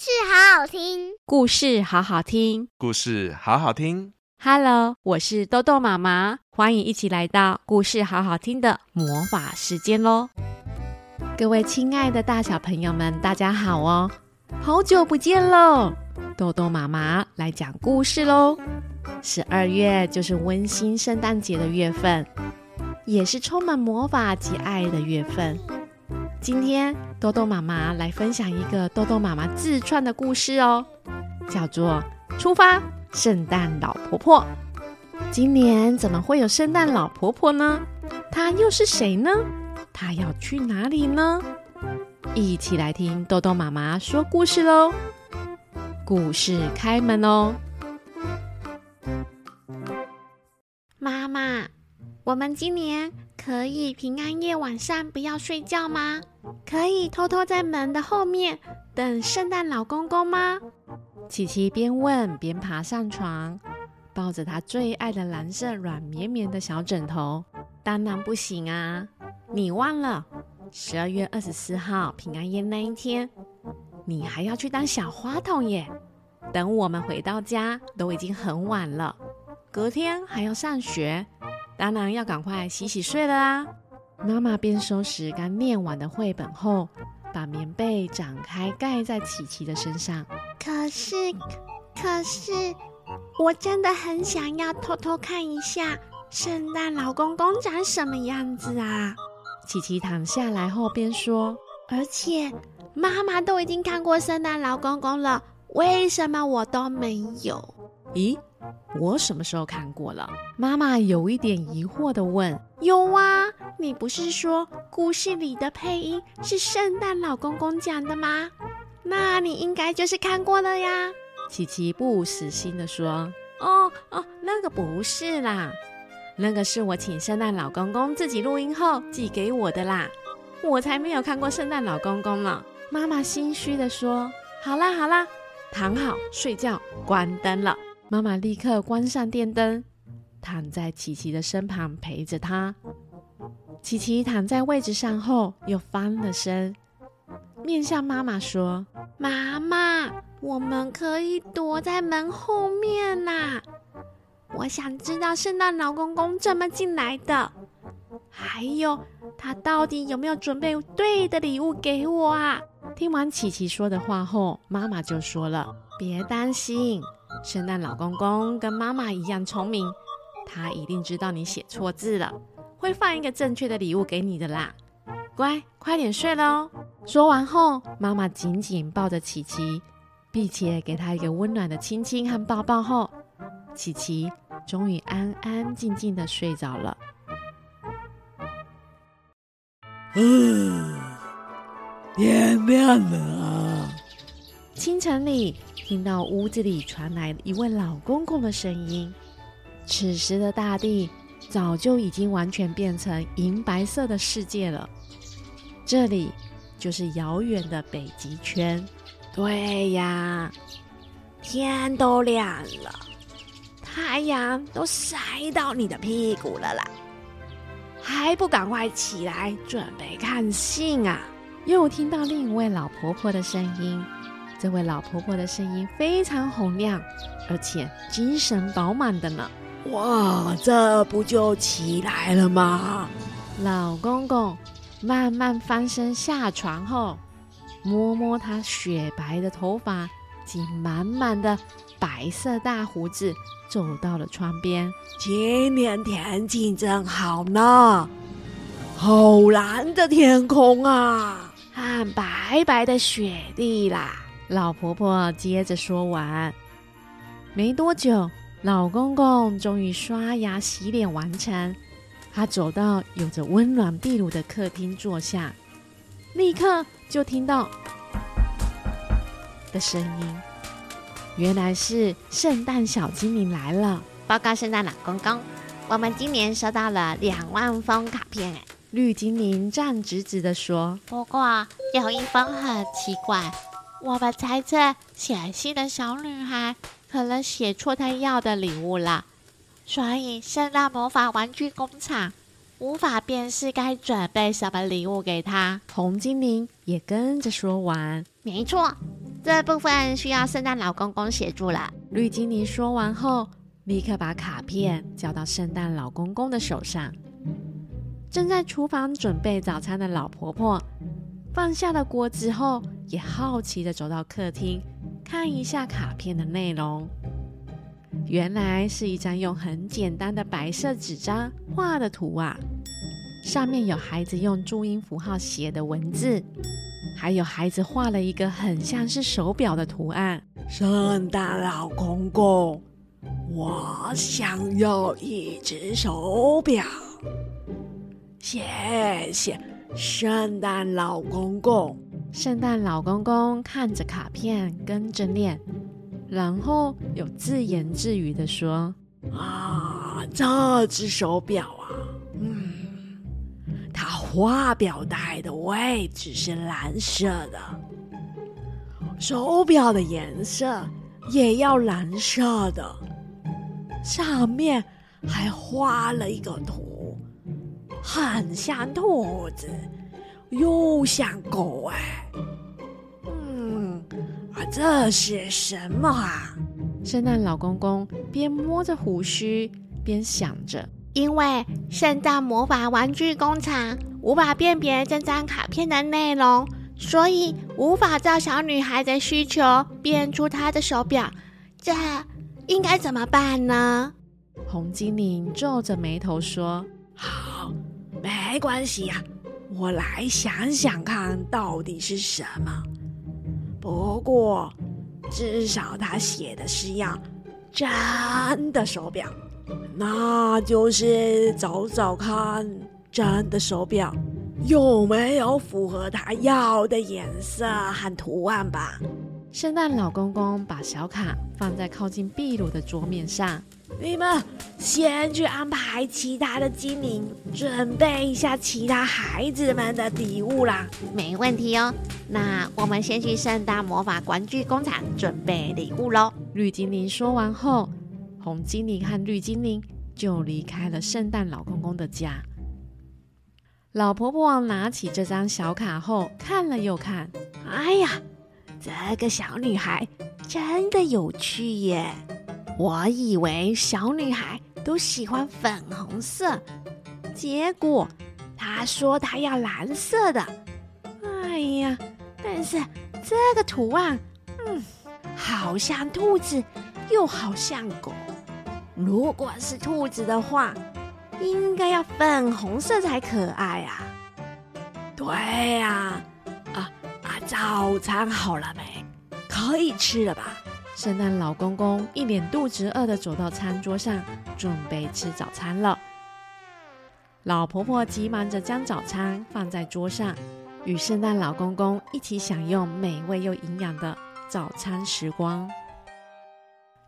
事好好听，故事好好听，故事好好听。Hello，我是豆豆妈妈，欢迎一起来到故事好好听的魔法时间喽！各位亲爱的大小朋友们，大家好哦，好久不见喽！豆豆妈妈来讲故事喽。十二月就是温馨圣诞节的月份，也是充满魔法及爱的月份。今天豆豆妈妈来分享一个豆豆妈妈自创的故事哦，叫做《出发！圣诞老婆婆》。今年怎么会有圣诞老婆婆呢？她又是谁呢？她要去哪里呢？一起来听豆豆妈妈说故事喽！故事开门哦！妈妈，我们今年可以平安夜晚上不要睡觉吗？可以偷偷在门的后面等圣诞老公公吗？琪琪边问边爬上床，抱着她最爱的蓝色软绵绵的小枕头。当然不行啊！你忘了，十二月二十四号平安夜那一天，你还要去当小花童耶。等我们回到家，都已经很晚了。隔天还要上学，当然要赶快洗洗睡了啊！妈妈边收拾刚念完的绘本后，把棉被展开盖在琪琪的身上。可是，可是，我真的很想要偷偷看一下圣诞老公公长什么样子啊！琪琪躺下来后边说：“而且妈妈都已经看过圣诞老公公了，为什么我都没有？”咦？我什么时候看过了？妈妈有一点疑惑地问。有啊，你不是说故事里的配音是圣诞老公公讲的吗？那你应该就是看过了呀。琪琪不死心的说。哦哦，那个不是啦，那个是我请圣诞老公公自己录音后寄给我的啦。我才没有看过圣诞老公公呢。妈妈心虚地说。好啦好啦，躺好睡觉，关灯了。妈妈立刻关上电灯，躺在琪琪的身旁陪着她。琪琪躺在位置上后，又翻了身，面向妈妈说：“妈妈，我们可以躲在门后面呐。我想知道圣诞老公公怎么进来的，还有他到底有没有准备对的礼物给我啊？”听完琪琪说的话后，妈妈就说了：“别担心。”圣诞老公公跟妈妈一样聪明，他一定知道你写错字了，会放一个正确的礼物给你的啦。乖，快点睡了哦。说完后，妈妈紧紧抱着琪琪，并且给她一个温暖的亲亲和抱抱后，琪琪终于安安静静的睡着了。嗯，天亮了啊！清晨里。听到屋子里传来一位老公公的声音。此时的大地早就已经完全变成银白色的世界了。这里就是遥远的北极圈。对呀，天都亮了，太阳都晒到你的屁股了啦，还不赶快起来准备看信啊？又听到另一位老婆婆的声音。这位老婆婆的声音非常洪亮，而且精神饱满的呢。哇，这不就起来了吗？老公公慢慢翻身下床后，摸摸她雪白的头发及满满的白色大胡子，走到了窗边。今年天气真好呢，好蓝的天空啊，和白白的雪地啦。老婆婆接着说完，没多久，老公公终于刷牙洗脸完成。他走到有着温暖壁炉的客厅坐下，立刻就听到的声音，原来是圣诞小精灵来了。报告圣诞老公公，我们今年收到了两万封卡片。哎，绿精灵站直直的说：“不过有一封很奇怪。”我们猜测写信的小女孩可能写错她要的礼物了，所以圣诞魔法玩具工厂无法辨识该准备什么礼物给她。红精灵也跟着说完：“没错，这部分需要圣诞老公公协助了。绿精灵说完后，立刻把卡片交到圣诞老公公的手上。正在厨房准备早餐的老婆婆，放下了锅之后，也好奇的走到客厅，看一下卡片的内容。原来是一张用很简单的白色纸张画的图啊，上面有孩子用注音符号写的文字，还有孩子画了一个很像是手表的图案。圣诞老公公，我想要一只手表。谢谢，圣诞老公公。圣诞老公公看着卡片，跟着念。然后有自言自语地说：“啊，这只手表啊，嗯，它画表带的位置是蓝色的，手表的颜色也要蓝色的，上面还画了一个图，很像兔子，又像狗哎。”嗯，啊这是什么啊？圣诞老公公边摸着胡须边想着，因为圣诞魔法玩具工厂无法辨别这张卡片的内容，所以无法照小女孩的需求变出她的手表。这应该怎么办呢？红精灵皱着眉头说：“好，没关系呀，我来想想看到底是什么。”不过，至少他写的是要真的手表，那就是找找看真的手表有没有符合他要的颜色和图案吧。圣诞老公公把小卡放在靠近壁炉的桌面上。你们先去安排其他的精灵，准备一下其他孩子们的礼物啦。没问题哦。那我们先去圣诞魔法玩具工厂准备礼物喽。绿精灵说完后，红精灵和绿精灵就离开了圣诞老公公的家。老婆婆拿起这张小卡后看了又看，哎呀，这个小女孩真的有趣耶。我以为小女孩都喜欢粉红色，结果她说她要蓝色的。哎呀，但是这个图案，嗯，好像兔子，又好像狗。如果是兔子的话，应该要粉红色才可爱啊。对呀，啊啊，早餐好了没？可以吃了吧？圣诞老公公一脸肚子饿的走到餐桌上，准备吃早餐了。老婆婆急忙着将早餐放在桌上，与圣诞老公公一起享用美味又营养的早餐时光。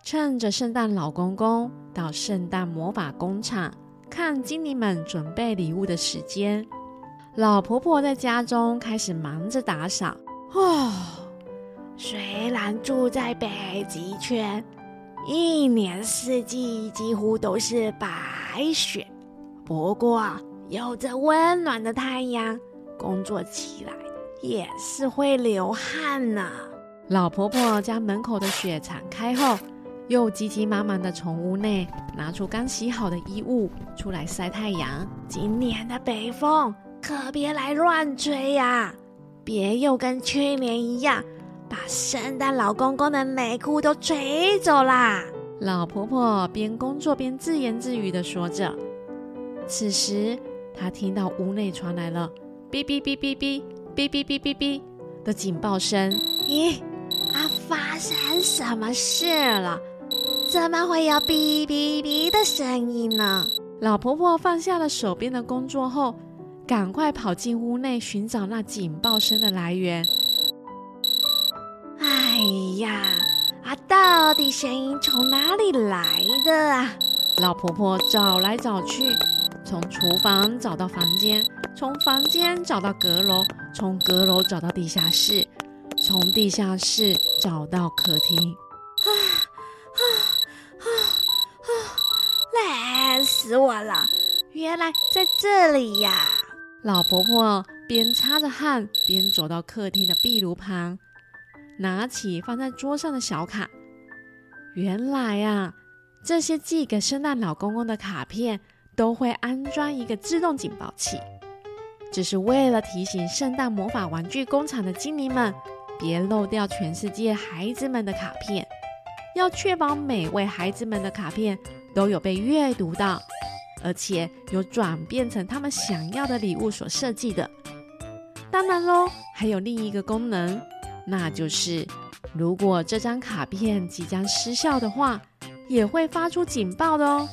趁着圣诞老公公到圣诞魔法工厂看精灵们准备礼物的时间，老婆婆在家中开始忙着打扫。哦。虽然住在北极圈，一年四季几乎都是白雪，不过有着温暖的太阳，工作起来也是会流汗呢。老婆婆将门口的雪敞开后，又急急忙忙地从屋内拿出刚洗好的衣物出来晒太阳。今年的北风可别来乱吹呀，别又跟去年一样。把圣诞老公公的内裤都吹走啦！老婆婆边工作边自言自语的说着。此时，她听到屋内传来了“哔哔哔哔哔哔哔哔哔哔”的警报声。咦，啊，发生什么事了？怎么会有“哔哔哔”的声音呢？老婆婆放下了手边的工作后，赶快跑进屋内寻找那警报声的来源。哎呀，啊，到底声音从哪里来的啊？老婆婆找来找去，从厨房找到房间，从房间找到阁楼，从阁楼找到地下室，从地下室找到客厅。啊啊啊啊！累死我了！原来在这里呀！老婆婆边擦着汗边走到客厅的壁炉旁。拿起放在桌上的小卡。原来啊，这些寄给圣诞老公公的卡片都会安装一个自动警报器，只是为了提醒圣诞魔法玩具工厂的精灵们，别漏掉全世界孩子们的卡片，要确保每位孩子们的卡片都有被阅读到，而且有转变成他们想要的礼物所设计的。当然喽，还有另一个功能，那就是如果这张卡片即将失效的话，也会发出警报的哦。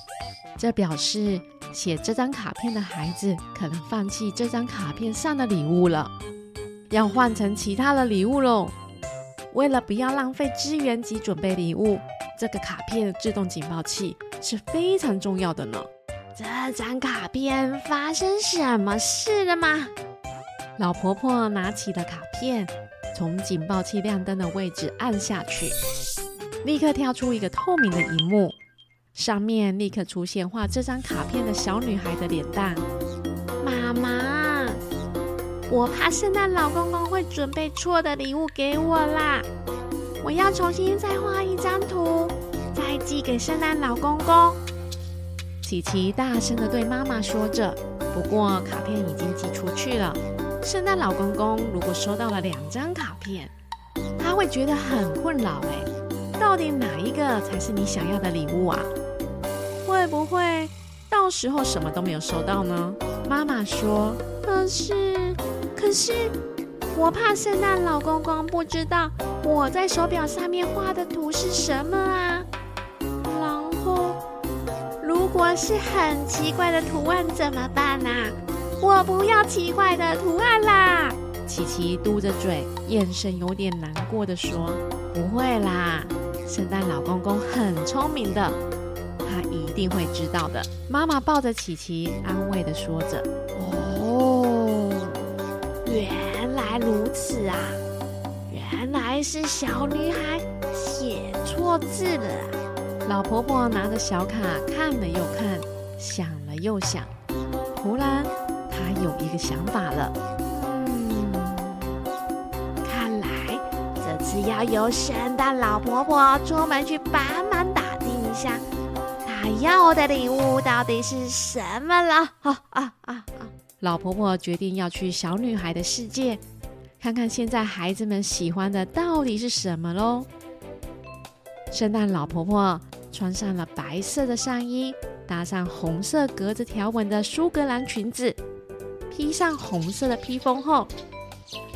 这表示写这张卡片的孩子可能放弃这张卡片上的礼物了，要换成其他的礼物喽。为了不要浪费资源及准备礼物，这个卡片的自动警报器是非常重要的呢。这张卡片发生什么事了吗？老婆婆拿起了卡片，从警报器亮灯的位置按下去，立刻跳出一个透明的荧幕，上面立刻出现画这张卡片的小女孩的脸蛋。妈妈，我怕圣诞老公公会准备错的礼物给我啦！我要重新再画一张图，再寄给圣诞老公公。琪琪大声地对妈妈说着。不过卡片已经寄出去了。圣诞老公公如果收到了两张卡片，他会觉得很困扰哎，到底哪一个才是你想要的礼物啊？会不会到时候什么都没有收到呢？妈妈说：“可是，可是，我怕圣诞老公公不知道我在手表上面画的图是什么啊。然后，如果是很奇怪的图案怎么办啊？”我不要奇怪的图案啦！琪琪嘟着嘴，眼神有点难过的说：“不会啦，圣诞老公公很聪明的，他一定会知道的。”妈妈抱着琪琪，安慰的说着：“哦，原来如此啊！原来是小女孩写错字了啊。”老婆婆拿着小卡看了又看，想了又想，突然。有一个想法了，嗯，看来这次要由圣诞老婆婆出门去帮忙打听一下，她要的礼物到底是什么了。啊啊啊！老婆婆决定要去小女孩的世界，看看现在孩子们喜欢的到底是什么喽。圣诞老婆婆穿上了白色的上衣，搭上红色格子条纹的苏格兰裙子。披上红色的披风后，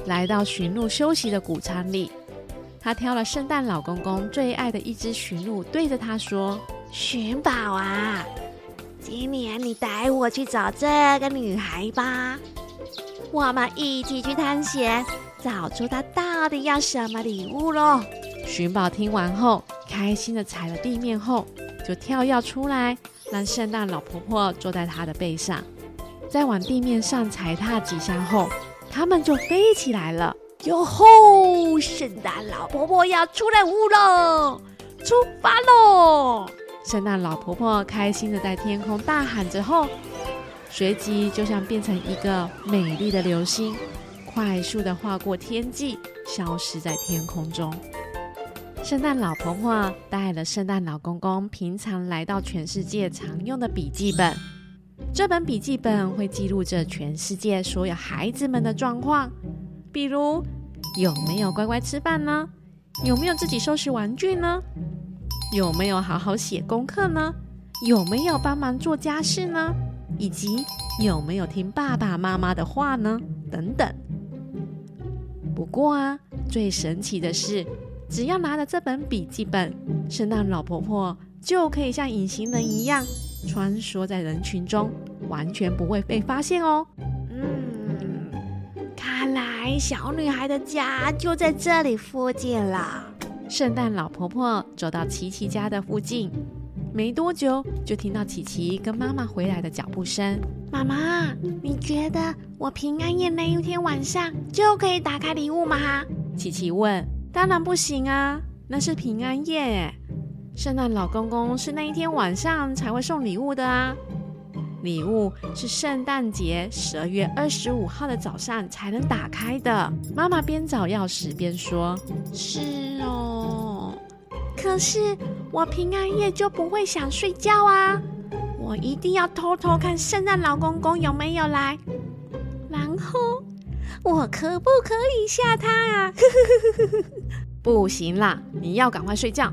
来到驯鹿休息的谷仓里。他挑了圣诞老公公最爱的一只驯鹿，对着他说：“寻宝啊，今年你带我去找这个女孩吧，我们一起去探险，找出她到底要什么礼物喽。”寻宝听完后，开心的踩了地面后，就跳跃出来，让圣诞老婆婆坐在他的背上。再往地面上踩踏几下后，它们就飞起来了。哟吼！圣诞老婆婆要出任务喽，出发喽！圣诞老婆婆开心的在天空大喊着后，随即就像变成一个美丽的流星，快速的划过天际，消失在天空中。圣诞老婆婆带了圣诞老公公平常来到全世界常用的笔记本。这本笔记本会记录着全世界所有孩子们的状况，比如有没有乖乖吃饭呢？有没有自己收拾玩具呢？有没有好好写功课呢？有没有帮忙做家事呢？以及有没有听爸爸妈妈的话呢？等等。不过啊，最神奇的是，只要拿着这本笔记本，圣诞老婆婆就可以像隐形人一样。穿梭在人群中，完全不会被发现哦。嗯，看来小女孩的家就在这里附近了。圣诞老婆婆走到琪琪家的附近，没多久就听到琪琪跟妈妈回来的脚步声。妈妈，你觉得我平安夜那一天晚上就可以打开礼物吗？琪琪问。当然不行啊，那是平安夜。圣诞老公公是那一天晚上才会送礼物的啊！礼物是圣诞节十二月二十五号的早上才能打开的。妈妈边找钥匙边说：“是哦，可是我平安夜就不会想睡觉啊！我一定要偷偷看圣诞老公公有没有来，然后我可不可以吓他啊？” 不行啦，你要赶快睡觉。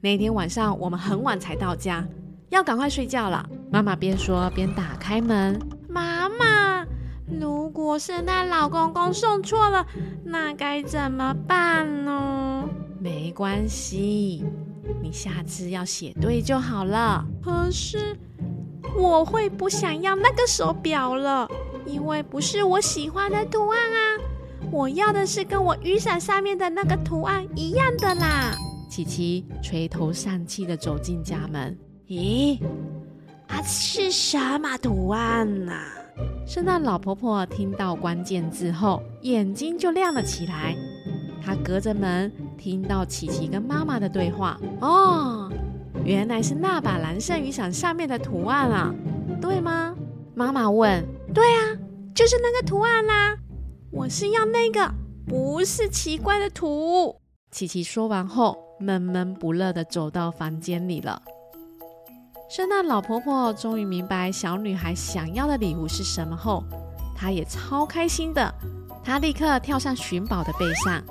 那天晚上我们很晚才到家，要赶快睡觉了。妈妈边说边打开门。妈妈，如果圣诞老公公送错了，那该怎么办呢？没关系，你下次要写对就好了。可是我会不想要那个手表了，因为不是我喜欢的图案啊。我要的是跟我雨伞上面的那个图案一样的啦。琪琪垂头丧气的走进家门。咦，啊，是什么图案啊？圣诞老婆婆听到关键字后，眼睛就亮了起来。她隔着门听到琪琪跟妈妈的对话。哦，原来是那把蓝色雨伞上面的图案啊，对吗？妈妈问。对啊，就是那个图案啦。我是要那个，不是奇怪的图。琪琪说完后。闷闷不乐地走到房间里了。圣诞老婆婆终于明白小女孩想要的礼物是什么后，她也超开心的。她立刻跳上寻宝的背上，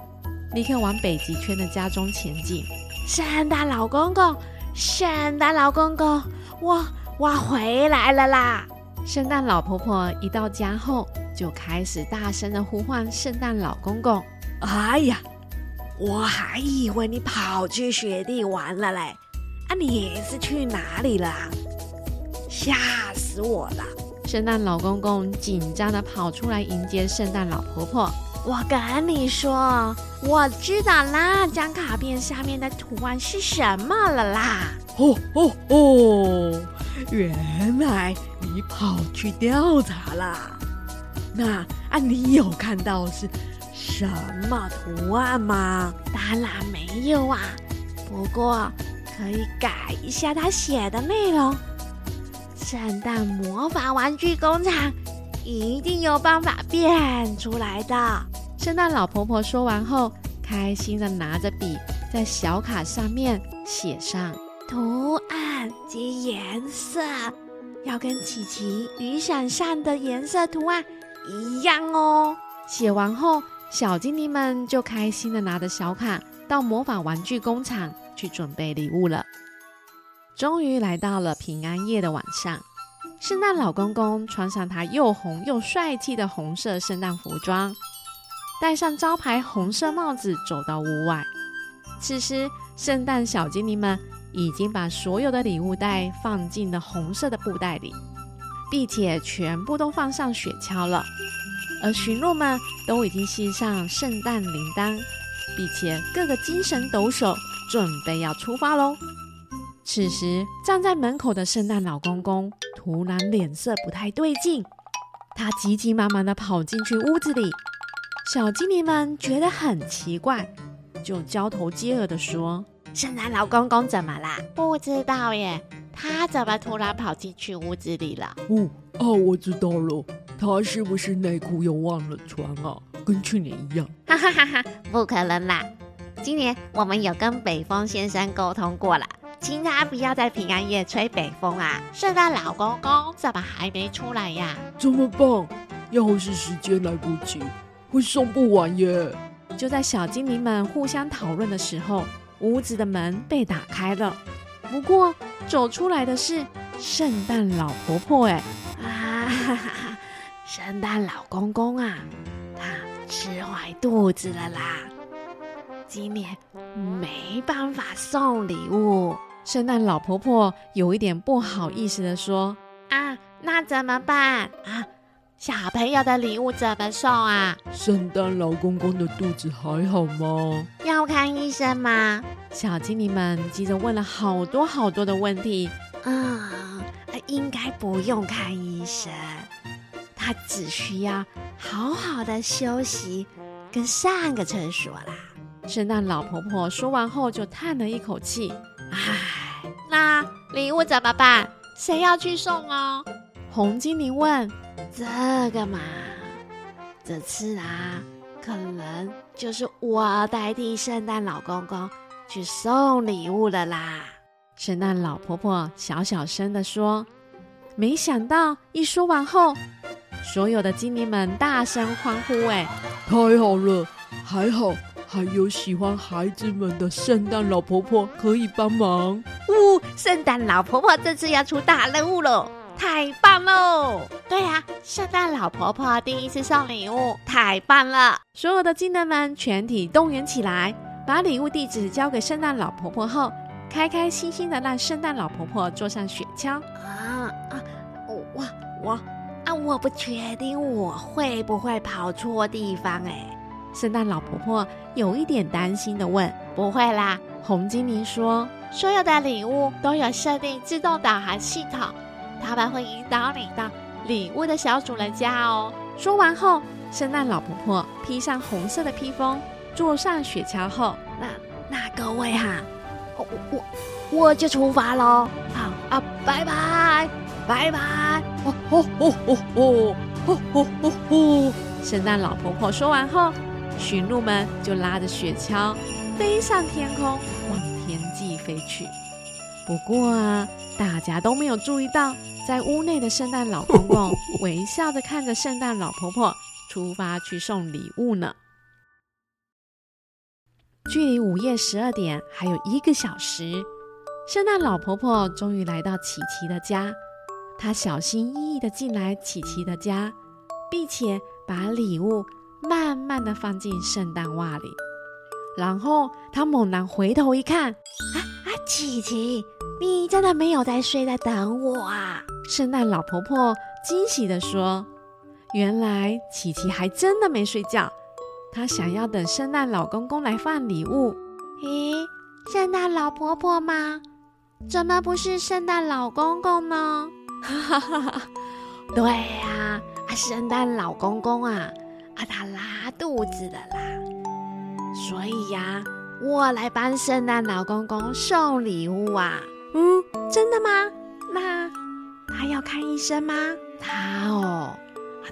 立刻往北极圈的家中前进。圣诞老公公，圣诞老公公，我我回来了啦！圣诞老婆婆一到家后，就开始大声的呼唤圣诞老公公。哎呀！我还以为你跑去雪地玩了嘞，啊，你是去哪里了？吓死我了！圣诞老公公紧张的跑出来迎接圣诞老婆婆。我跟你说，我知道那张卡片下面的图案是什么了啦！哦哦哦，原来你跑去调查了。那啊，你有看到是？什么图案吗？当然没有啊，不过可以改一下他写的内容。圣诞魔法玩具工厂一定有办法变出来的。圣诞老婆婆说完后，开心的拿着笔在小卡上面写上图案及颜色，要跟琪琪雨伞上的颜色图案一样哦。写完后。小精灵们就开心地拿着小卡到魔法玩具工厂去准备礼物了。终于来到了平安夜的晚上，圣诞老公公穿上他又红又帅气的红色圣诞服装，戴上招牌红色帽子，走到屋外。此时，圣诞小精灵们已经把所有的礼物袋放进了红色的布袋里，并且全部都放上雪橇了。而驯鹿们都已经系上圣诞铃铛，并且各个精神抖擞，准备要出发喽。此时，站在门口的圣诞老公公突然脸色不太对劲，他急急忙忙地跑进去屋子里。小精灵们觉得很奇怪，就交头接耳地说：“圣诞老公公怎么啦？不知道耶，他怎么突然跑进去屋子里了？”哦，哦，我知道了。他是不是内裤又忘了穿啊？跟去年一样？哈哈哈哈，不可能啦！今年我们有跟北风先生沟通过了，请他不要在平安夜吹北风啊！圣诞老公公怎么还没出来呀？怎么办？要是时间来不及，会送不完耶！就在小精灵们互相讨论的时候，屋子的门被打开了。不过走出来的是圣诞老婆婆，哎，啊哈哈！圣诞老公公啊，他吃坏肚子了啦，今年没办法送礼物。圣诞老婆婆有一点不好意思的说：“啊，那怎么办啊？小朋友的礼物怎么送啊？”圣诞老公公的肚子还好吗？要看医生吗？小精灵们急着问了好多好多的问题。嗯，应该不用看医生。他只需要好好的休息，跟上个厕所啦。圣诞老婆婆说完后，就叹了一口气：“唉，那礼物怎么办？谁要去送哦？”红精灵问：“这个嘛，这次啊，可能就是我代替圣诞老公公去送礼物了啦。”圣诞老婆婆小小声地说。没想到一说完后，所有的精灵们大声欢呼：“哎，太好了！还好还有喜欢孩子们的圣诞老婆婆可以帮忙。呜，圣诞老婆婆这次要出大任务喽，太棒喽！对啊，圣诞老婆婆第一次送礼物，太棒了！所有的精灵们全体动员起来，把礼物地址交给圣诞老婆婆后，开开心心的让圣诞老婆婆坐上雪橇。”啊啊！我我啊！我不确定我会不会跑错地方哎。圣诞老婆婆有一点担心的问：“不会啦。”红精灵说：“所有的礼物都有设定自动导航系统，他们会引导你到礼物的小主人家哦。”说完后，圣诞老婆婆披上红色的披风，坐上雪橇后，那那各位哈，我我我就出发喽！好啊，拜拜。拜拜！哦哦哦哦哦哦哦！圣诞老婆婆说完后，驯鹿们就拉着雪橇飞上天空，往天际飞去。不过啊，大家都没有注意到，在屋内的圣诞老公公微笑着看着圣诞老婆婆出发去送礼物呢。距离午夜十二点还有一个小时，圣诞老婆婆终于来到琪琪的家。他小心翼翼地进来琪琪的家，并且把礼物慢慢地放进圣诞袜里。然后他猛然回头一看，啊啊，琪琪，你真的没有在睡，在等我啊？圣诞老婆婆惊喜地说：“原来琪琪还真的没睡觉，她想要等圣诞老公公来放礼物。”咦，圣诞老婆婆吗？怎么不是圣诞老公公呢？哈哈哈！对呀，啊，圣诞老公公啊，啊，他拉肚子的啦，所以呀，我来帮圣诞老公公送礼物啊。嗯，真的吗？那他要看医生吗？他哦，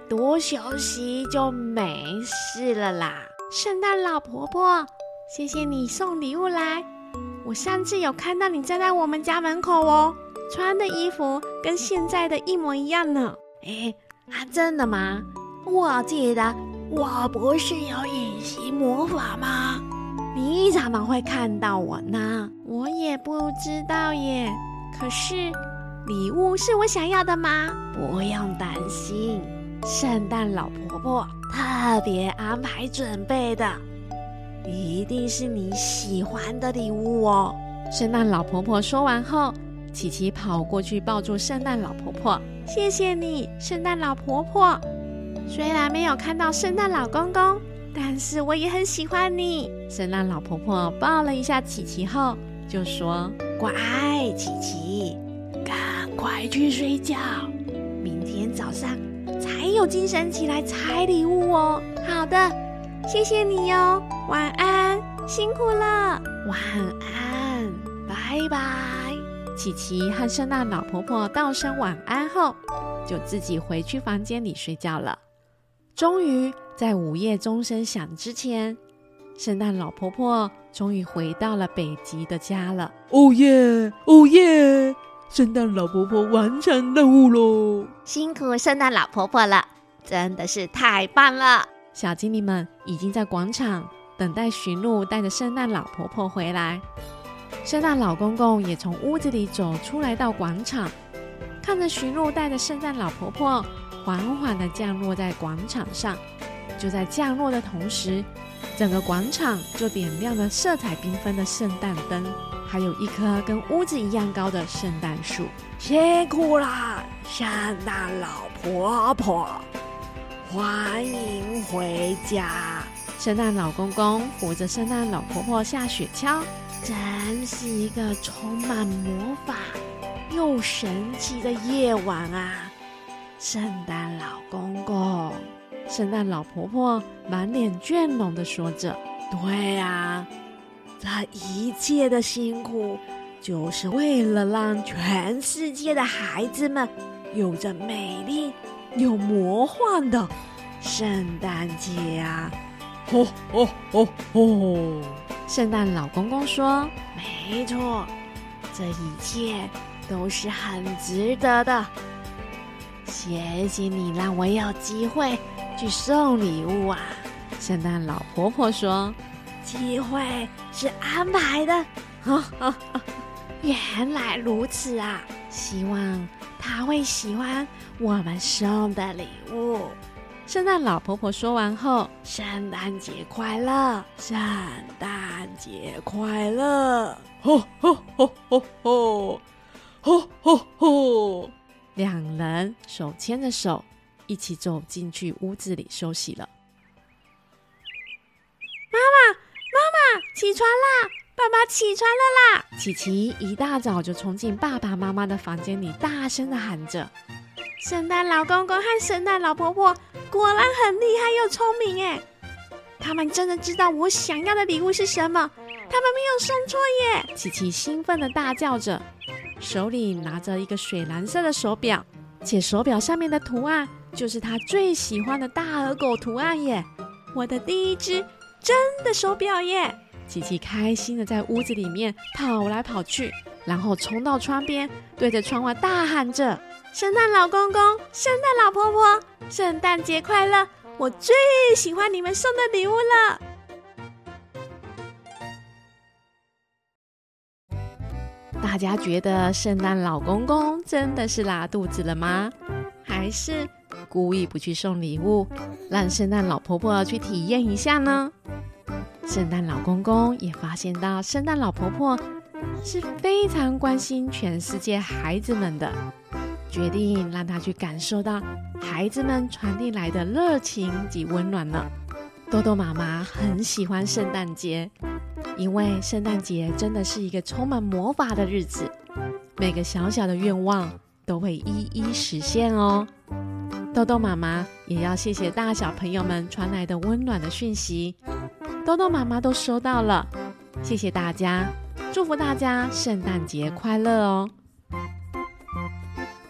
多休息就没事了啦。圣诞老婆婆，谢谢你送礼物来。我上次有看到你站在我们家门口哦。穿的衣服跟现在的一模一样呢。哎，啊，真的吗？我记得我不是有隐形魔法吗？你怎么会看到我呢？我也不知道耶。可是礼物是我想要的吗？不用担心，圣诞老婆婆特别安排准备的，一定是你喜欢的礼物哦。圣诞老婆婆说完后。琪琪跑过去抱住圣诞老婆婆，谢谢你，圣诞老婆婆。虽然没有看到圣诞老公公，但是我也很喜欢你。圣诞老婆婆抱了一下琪琪后，就说：“乖，琪琪，赶快去睡觉，明天早上才有精神起来拆礼物哦。”好的，谢谢你哟，晚安，辛苦了，晚安，拜拜。琪琪和圣诞老婆婆道声晚安后，就自己回去房间里睡觉了。终于在午夜钟声响之前，圣诞老婆婆终于回到了北极的家了。哦耶！哦耶！圣诞老婆婆完成任务喽！辛苦圣诞老婆婆了，真的是太棒了！小精灵们已经在广场等待驯鹿带着圣诞老婆婆回来。圣诞老公公也从屋子里走出来，到广场，看着驯鹿带着圣诞老婆婆缓缓地降落在广场上。就在降落的同时，整个广场就点亮了色彩缤纷的圣诞灯，还有一棵跟屋子一样高的圣诞树。辛苦了，圣诞老婆婆，欢迎回家。圣诞老公公扶着圣诞老婆婆下雪橇。真是一个充满魔法又神奇的夜晚啊！圣诞老公公，圣诞老婆婆满脸倦容地说着：“对呀，这一切的辛苦，就是为了让全世界的孩子们有着美丽又魔幻的圣诞节啊！吼吼吼吼！圣诞老公公说：“没错，这一切都是很值得的。谢谢你让我有机会去送礼物啊！”圣诞老婆婆说：“机会是安排的。”哈哈，原来如此啊！希望他会喜欢我们送的礼物。圣诞老婆婆说完后，圣诞节快乐，圣诞节快乐！吼吼吼吼吼，吼吼吼！两人手牵着手，一起走进去屋子里休息了。妈妈，妈妈，起床啦！爸爸起床了啦！琪琪一大早就冲进爸爸妈妈的房间里，大声的喊着：“圣诞老公公和圣诞老婆婆果然很厉害又聪明哎！他们真的知道我想要的礼物是什么，他们没有送错耶！”琪琪兴奋的大叫着，手里拿着一个水蓝色的手表，且手表上面的图案就是他最喜欢的大耳狗图案耶！我的第一只真的手表耶！琪琪开心的在屋子里面跑来跑去，然后冲到窗边，对着窗外大喊着：“圣诞老公公，圣诞老婆婆，圣诞节快乐！我最喜欢你们送的礼物了。”大家觉得圣诞老公公真的是拉肚子了吗？还是故意不去送礼物，让圣诞老婆婆去体验一下呢？圣诞老公公也发现到，圣诞老婆婆是非常关心全世界孩子们的，决定让他去感受到孩子们传递来的热情及温暖呢。豆豆妈妈很喜欢圣诞节，因为圣诞节真的是一个充满魔法的日子，每个小小的愿望都会一一实现哦。豆豆妈妈也要谢谢大小朋友们传来的温暖的讯息。豆豆妈妈都收到了，谢谢大家，祝福大家圣诞节快乐哦！